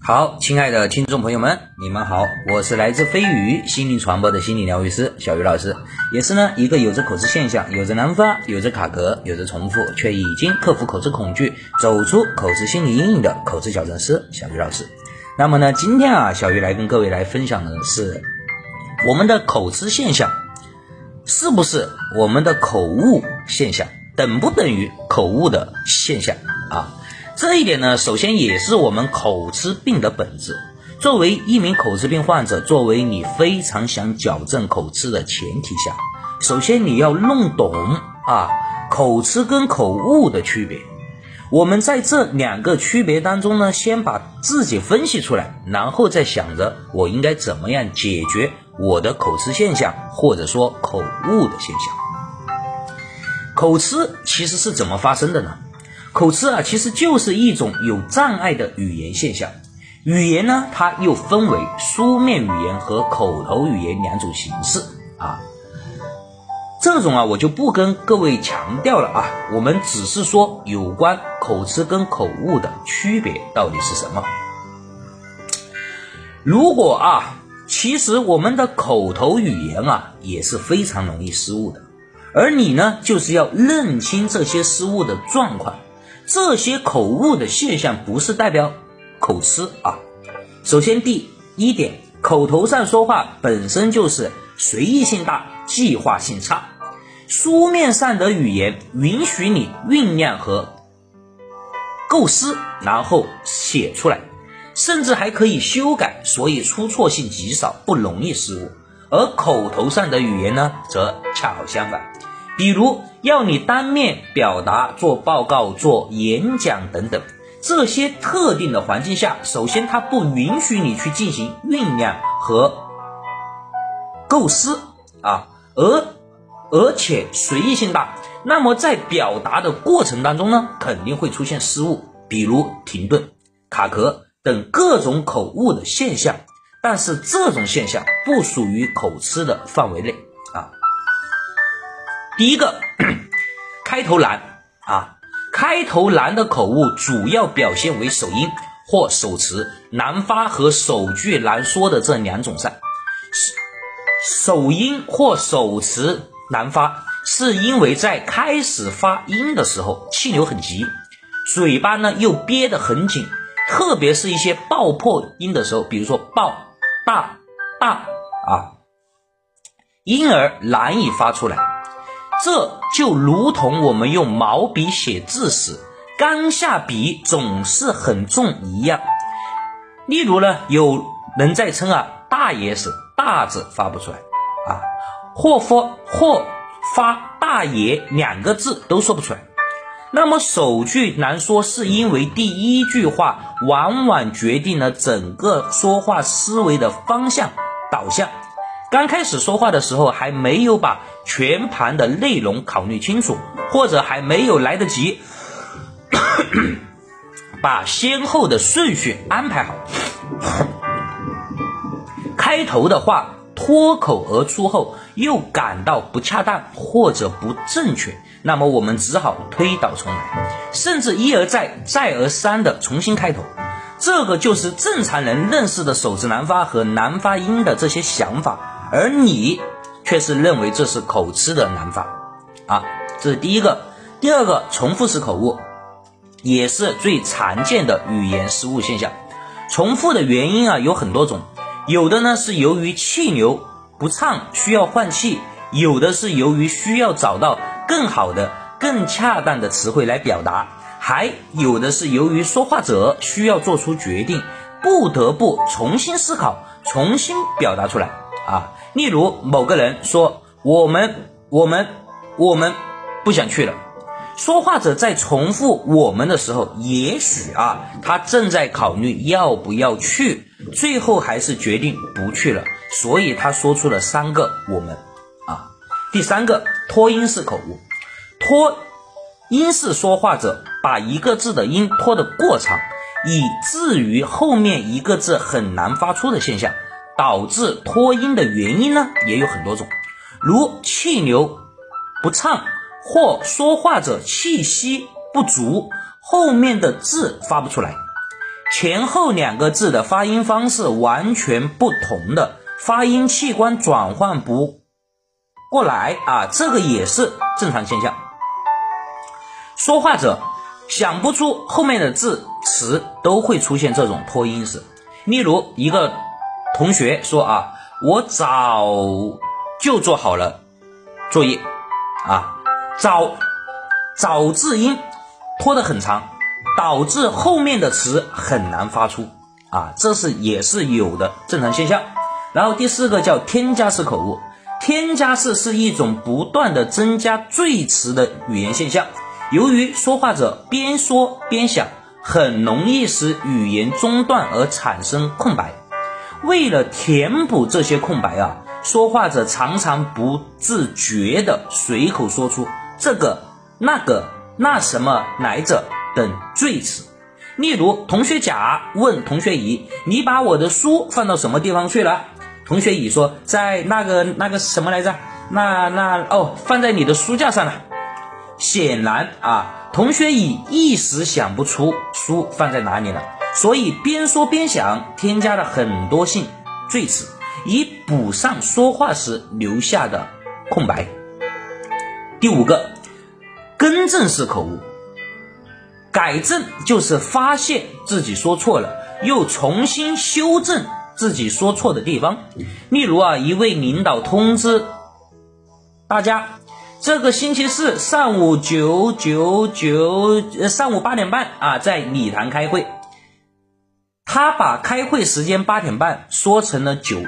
好，亲爱的听众朋友们，你们好，我是来自飞鱼心灵传播的心理疗愈师小鱼老师，也是呢一个有着口吃现象、有着难发、有着卡壳、有着重复，却已经克服口吃恐惧、走出口吃心理阴影的口吃矫正师小鱼老师。那么呢，今天啊，小鱼来跟各位来分享的是我们的口吃现象是不是我们的口误现象，等不等于口误的现象啊？这一点呢，首先也是我们口吃病的本质。作为一名口吃病患者，作为你非常想矫正口吃的前提下，首先你要弄懂啊口吃跟口误的区别。我们在这两个区别当中呢，先把自己分析出来，然后再想着我应该怎么样解决我的口吃现象，或者说口误的现象。口吃其实是怎么发生的呢？口吃啊，其实就是一种有障碍的语言现象。语言呢，它又分为书面语言和口头语言两种形式啊。这种啊，我就不跟各位强调了啊。我们只是说有关口吃跟口误的区别到底是什么。如果啊，其实我们的口头语言啊也是非常容易失误的，而你呢，就是要认清这些失误的状况。这些口误的现象不是代表口吃啊。首先第一点，口头上说话本身就是随意性大、计划性差。书面上的语言允许你酝酿和构思，然后写出来，甚至还可以修改，所以出错性极少，不容易失误。而口头上的语言呢，则恰好相反。比如要你当面表达、做报告、做演讲等等这些特定的环境下，首先它不允许你去进行酝酿和构思啊，而而且随意性大，那么在表达的过程当中呢，肯定会出现失误，比如停顿、卡壳等各种口误的现象。但是这种现象不属于口吃的范围内。第一个，开头难啊，开头难的口误主要表现为首音或首词难发和首句难说的这两种上。首音或首词难发，是因为在开始发音的时候气流很急，嘴巴呢又憋得很紧，特别是一些爆破音的时候，比如说爆、大、大啊，因而难以发出来。这就如同我们用毛笔写字时，刚下笔总是很重一样。例如呢，有人在称啊大爷时，大字发不出来啊，或发或发大爷两个字都说不出来。那么首句难说，是因为第一句话往往决定了整个说话思维的方向导向。刚开始说话的时候，还没有把全盘的内容考虑清楚，或者还没有来得及 把先后的顺序安排好，开头的话脱口而出后，又感到不恰当或者不正确，那么我们只好推倒重来，甚至一而再、再而三的重新开头。这个就是正常人认识的首字难发和难发音的这些想法。而你却是认为这是口吃的难法啊，这是第一个。第二个，重复式口误也是最常见的语言失误现象。重复的原因啊有很多种，有的呢是由于气流不畅需要换气，有的是由于需要找到更好的、更恰当的词汇来表达，还有的是由于说话者需要做出决定，不得不重新思考、重新表达出来啊。例如，某个人说：“我们、我们、我们不想去了。”说话者在重复“我们”的时候，也许啊，他正在考虑要不要去，最后还是决定不去了。所以他说出了三个“我们”啊。第三个，拖音式口误，拖音式说话者把一个字的音拖得过长，以至于后面一个字很难发出的现象。导致拖音的原因呢，也有很多种，如气流不畅或说话者气息不足，后面的字发不出来。前后两个字的发音方式完全不同的发音器官转换不过来啊，这个也是正常现象。说话者想不出后面的字词，都会出现这种拖音式。例如，一个同学说啊，我早就做好了作业啊，早早字音拖得很长，导致后面的词很难发出啊，这是也是有的正常现象。然后第四个叫添加式口误，添加式是一种不断的增加赘词的语言现象。由于说话者边说边想，很容易使语言中断而产生空白。为了填补这些空白啊，说话者常常不自觉地随口说出这个、那个、那什么来着等赘词。例如，同学甲问同学乙：“你把我的书放到什么地方去了？”同学乙说：“在那个那个什么来着？那那哦，放在你的书架上了。”显然啊，同学乙一时想不出书放在哪里了，所以边说边想，添加了很多性赘词，以补上说话时留下的空白。第五个，更正式口误。改正就是发现自己说错了，又重新修正自己说错的地方。例如啊，一位领导通知大家。这个星期四上午九九九，上午八点半啊，在礼堂开会。他把开会时间八点半说成了九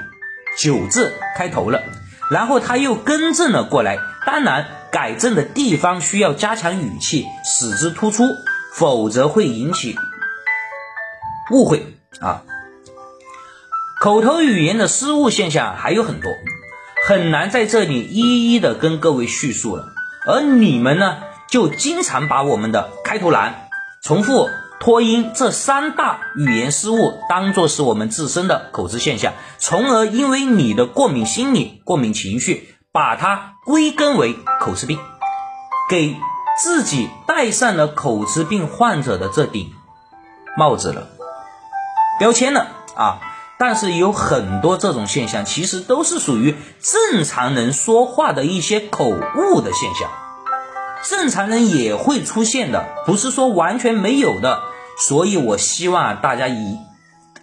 九字开头了，然后他又更正了过来。当然，改正的地方需要加强语气，使之突出，否则会引起误会啊。口头语言的失误现象还有很多。很难在这里一一的跟各位叙述了，而你们呢，就经常把我们的开头难、重复、脱音这三大语言失误当做是我们自身的口吃现象，从而因为你的过敏心理、过敏情绪，把它归根为口吃病，给自己戴上了口吃病患者的这顶帽子了，标签了啊。但是有很多这种现象，其实都是属于正常人说话的一些口误的现象，正常人也会出现的，不是说完全没有的。所以我希望大家一，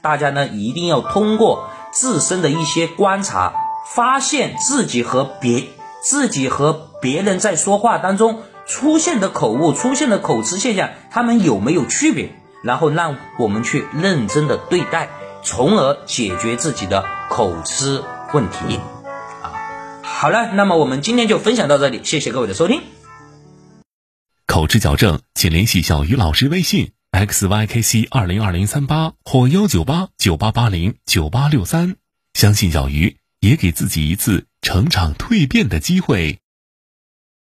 大家呢一定要通过自身的一些观察，发现自己和别自己和别人在说话当中出现的口误、出现的口吃现象，他们有没有区别，然后让我们去认真的对待。从而解决自己的口吃问题啊！好了，那么我们今天就分享到这里，谢谢各位的收听。口吃矫正，请联系小鱼老师微信 xykc 二零二零三八或幺九八九八八零九八六三。相信小鱼，也给自己一次成长蜕变的机会。